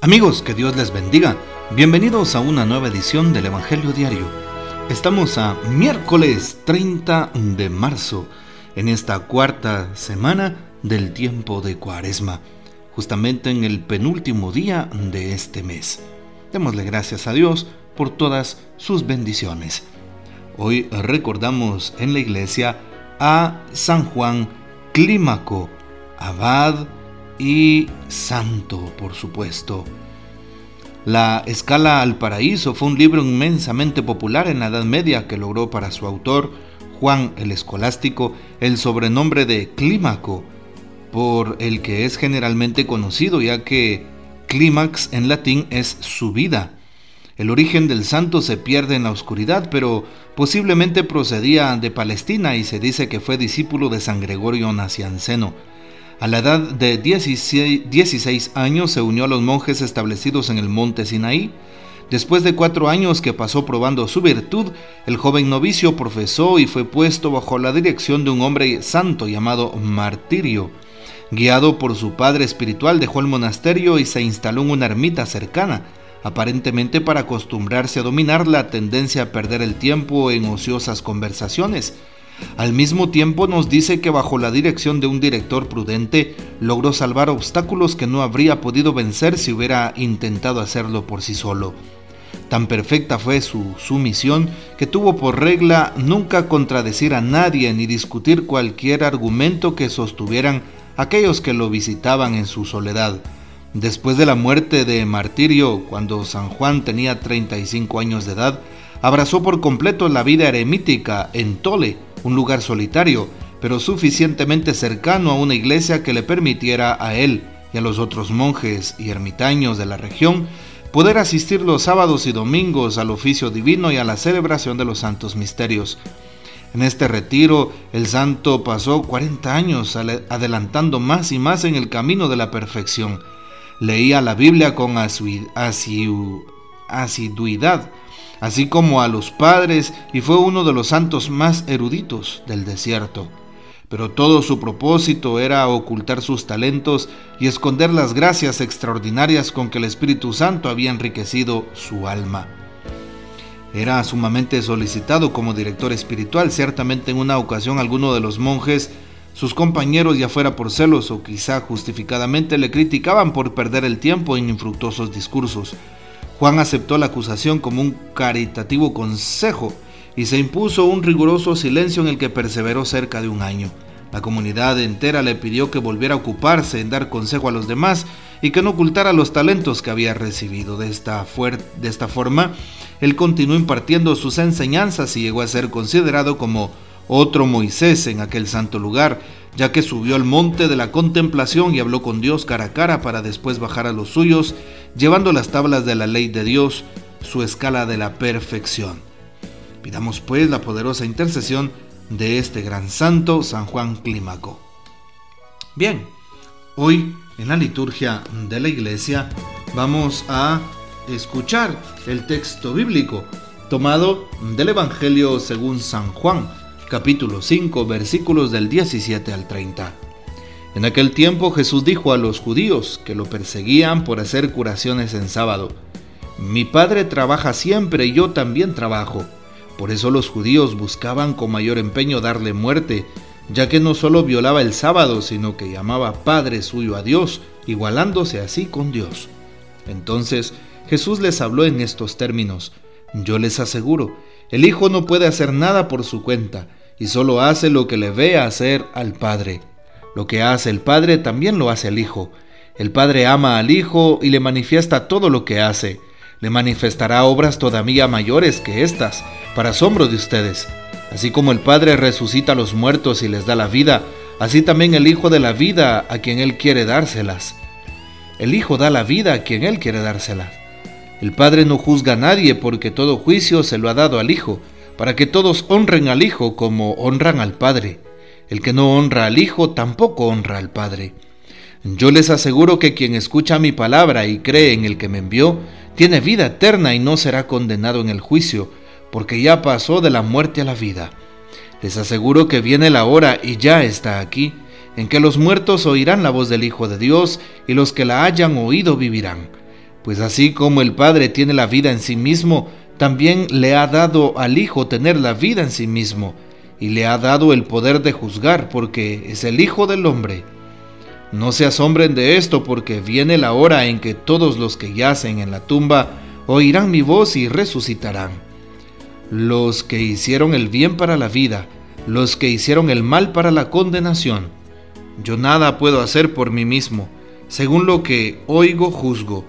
Amigos, que Dios les bendiga. Bienvenidos a una nueva edición del Evangelio Diario. Estamos a miércoles 30 de marzo, en esta cuarta semana del tiempo de Cuaresma, justamente en el penúltimo día de este mes. Démosle gracias a Dios por todas sus bendiciones. Hoy recordamos en la iglesia a San Juan Clímaco, abad y santo, por supuesto. La Escala al Paraíso fue un libro inmensamente popular en la Edad Media que logró para su autor, Juan el Escolástico, el sobrenombre de Clímaco, por el que es generalmente conocido, ya que clímax en latín es subida. El origen del santo se pierde en la oscuridad, pero posiblemente procedía de Palestina y se dice que fue discípulo de San Gregorio Nacianceno. A la edad de 16, años se unió a los monjes establecidos en el monte Sinaí. Después de cuatro años que pasó probando su virtud, el joven novicio profesó y fue puesto bajo la dirección de un hombre santo llamado Martirio. Guiado por su padre espiritual, dejó el monasterio y se instaló en una ermita cercana, aparentemente para acostumbrarse a dominar la tendencia a perder el tiempo en ociosas conversaciones. Al mismo tiempo nos dice que bajo la dirección de un director prudente logró salvar obstáculos que no habría podido vencer si hubiera intentado hacerlo por sí solo. Tan perfecta fue su sumisión que tuvo por regla nunca contradecir a nadie ni discutir cualquier argumento que sostuvieran aquellos que lo visitaban en su soledad. Después de la muerte de Martirio, cuando San Juan tenía 35 años de edad, abrazó por completo la vida eremítica en Tole, un lugar solitario, pero suficientemente cercano a una iglesia que le permitiera a él y a los otros monjes y ermitaños de la región poder asistir los sábados y domingos al oficio divino y a la celebración de los santos misterios. En este retiro, el santo pasó 40 años adelantando más y más en el camino de la perfección. Leía la Biblia con asiduidad, así como a los padres, y fue uno de los santos más eruditos del desierto. Pero todo su propósito era ocultar sus talentos y esconder las gracias extraordinarias con que el Espíritu Santo había enriquecido su alma. Era sumamente solicitado como director espiritual, ciertamente en una ocasión alguno de los monjes, sus compañeros ya fuera por celos o quizá justificadamente le criticaban por perder el tiempo en infructuosos discursos. Juan aceptó la acusación como un caritativo consejo y se impuso un riguroso silencio en el que perseveró cerca de un año. La comunidad entera le pidió que volviera a ocuparse en dar consejo a los demás y que no ocultara los talentos que había recibido. De esta, de esta forma, él continuó impartiendo sus enseñanzas y llegó a ser considerado como otro Moisés en aquel santo lugar, ya que subió al monte de la contemplación y habló con Dios cara a cara para después bajar a los suyos, llevando las tablas de la ley de Dios, su escala de la perfección. Pidamos pues la poderosa intercesión de este gran santo, San Juan Clímaco. Bien, hoy en la liturgia de la iglesia vamos a escuchar el texto bíblico tomado del Evangelio según San Juan, capítulo 5, versículos del 17 al 30. En aquel tiempo Jesús dijo a los judíos que lo perseguían por hacer curaciones en sábado, Mi Padre trabaja siempre y yo también trabajo. Por eso los judíos buscaban con mayor empeño darle muerte, ya que no solo violaba el sábado, sino que llamaba Padre suyo a Dios, igualándose así con Dios. Entonces Jesús les habló en estos términos, Yo les aseguro, el Hijo no puede hacer nada por su cuenta, y solo hace lo que le ve hacer al Padre. Lo que hace el Padre también lo hace el Hijo. El Padre ama al Hijo y le manifiesta todo lo que hace. Le manifestará obras todavía mayores que estas, para asombro de ustedes. Así como el Padre resucita a los muertos y les da la vida, así también el Hijo de la vida a quien Él quiere dárselas. El Hijo da la vida a quien Él quiere dárselas. El Padre no juzga a nadie porque todo juicio se lo ha dado al Hijo para que todos honren al Hijo como honran al Padre. El que no honra al Hijo tampoco honra al Padre. Yo les aseguro que quien escucha mi palabra y cree en el que me envió, tiene vida eterna y no será condenado en el juicio, porque ya pasó de la muerte a la vida. Les aseguro que viene la hora y ya está aquí, en que los muertos oirán la voz del Hijo de Dios y los que la hayan oído vivirán. Pues así como el Padre tiene la vida en sí mismo, también le ha dado al Hijo tener la vida en sí mismo, y le ha dado el poder de juzgar, porque es el Hijo del hombre. No se asombren de esto, porque viene la hora en que todos los que yacen en la tumba oirán mi voz y resucitarán. Los que hicieron el bien para la vida, los que hicieron el mal para la condenación. Yo nada puedo hacer por mí mismo, según lo que oigo juzgo,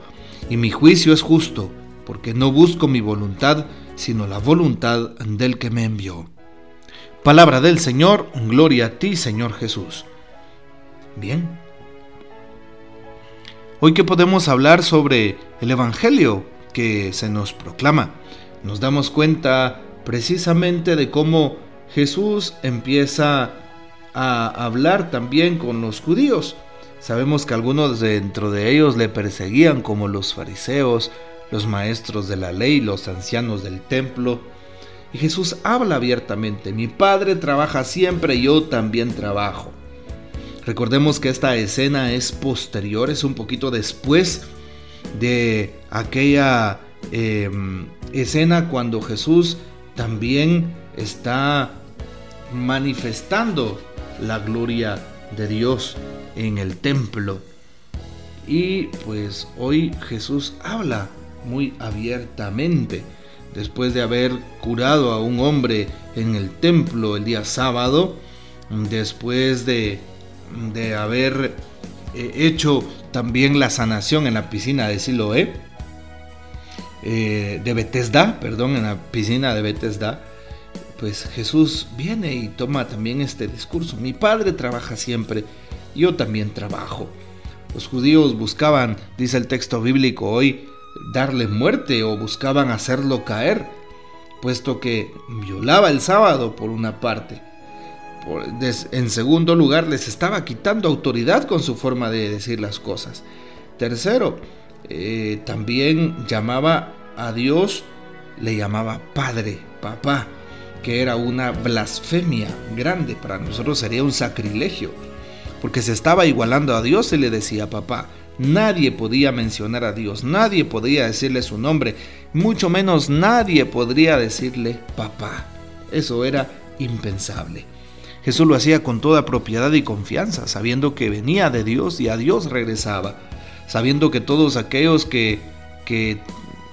y mi juicio es justo, porque no busco mi voluntad, sino la voluntad del que me envió. Palabra del Señor, gloria a ti, Señor Jesús. Bien. Hoy que podemos hablar sobre el Evangelio que se nos proclama, nos damos cuenta precisamente de cómo Jesús empieza a hablar también con los judíos. Sabemos que algunos dentro de ellos le perseguían como los fariseos, los maestros de la ley, los ancianos del templo. Y Jesús habla abiertamente, mi Padre trabaja siempre, yo también trabajo. Recordemos que esta escena es posterior, es un poquito después de aquella em, escena cuando Jesús también está manifestando la gloria de Dios en el templo. Y pues hoy Jesús habla muy abiertamente. Después de haber curado a un hombre en el templo el día sábado, después de, de haber eh, hecho también la sanación en la piscina de Siloé, eh, de Bethesda, perdón, en la piscina de Bethesda, pues Jesús viene y toma también este discurso. Mi padre trabaja siempre, yo también trabajo. Los judíos buscaban, dice el texto bíblico hoy, darle muerte o buscaban hacerlo caer, puesto que violaba el sábado por una parte. en segundo lugar, les estaba quitando autoridad con su forma de decir las cosas. Tercero, eh, también llamaba a Dios, le llamaba Padre, Papá, que era una blasfemia grande, para nosotros sería un sacrilegio, porque se estaba igualando a Dios y le decía Papá. Nadie podía mencionar a Dios, nadie podía decirle su nombre, mucho menos nadie podría decirle papá. Eso era impensable. Jesús lo hacía con toda propiedad y confianza, sabiendo que venía de Dios y a Dios regresaba, sabiendo que todos aquellos que, que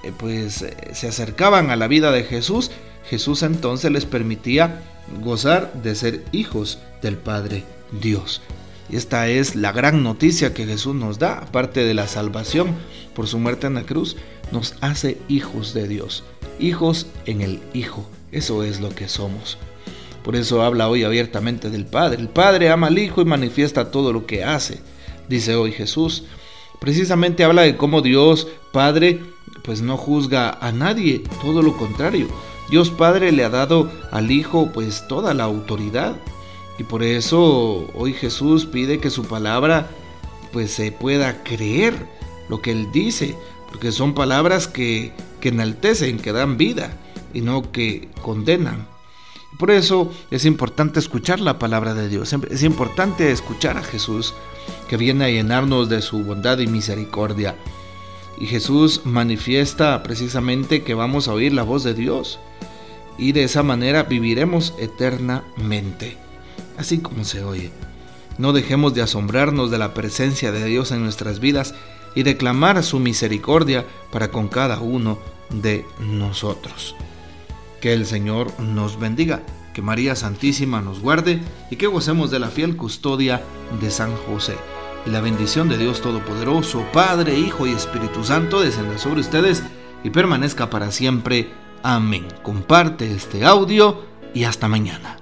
eh, pues se acercaban a la vida de Jesús, Jesús entonces les permitía gozar de ser hijos del Padre Dios. Y esta es la gran noticia que Jesús nos da, aparte de la salvación por su muerte en la cruz, nos hace hijos de Dios, hijos en el Hijo. Eso es lo que somos. Por eso habla hoy abiertamente del Padre. El Padre ama al Hijo y manifiesta todo lo que hace, dice hoy Jesús. Precisamente habla de cómo Dios Padre pues no juzga a nadie, todo lo contrario. Dios Padre le ha dado al Hijo pues toda la autoridad y por eso hoy Jesús pide que su palabra pues se pueda creer lo que Él dice, porque son palabras que, que enaltecen, que dan vida y no que condenan. Por eso es importante escuchar la palabra de Dios, es importante escuchar a Jesús que viene a llenarnos de su bondad y misericordia. Y Jesús manifiesta precisamente que vamos a oír la voz de Dios y de esa manera viviremos eternamente así como se oye. No dejemos de asombrarnos de la presencia de Dios en nuestras vidas y de clamar su misericordia para con cada uno de nosotros. Que el Señor nos bendiga, que María Santísima nos guarde y que gocemos de la fiel custodia de San José. Y la bendición de Dios Todopoderoso, Padre, Hijo y Espíritu Santo descenda sobre ustedes y permanezca para siempre. Amén. Comparte este audio y hasta mañana.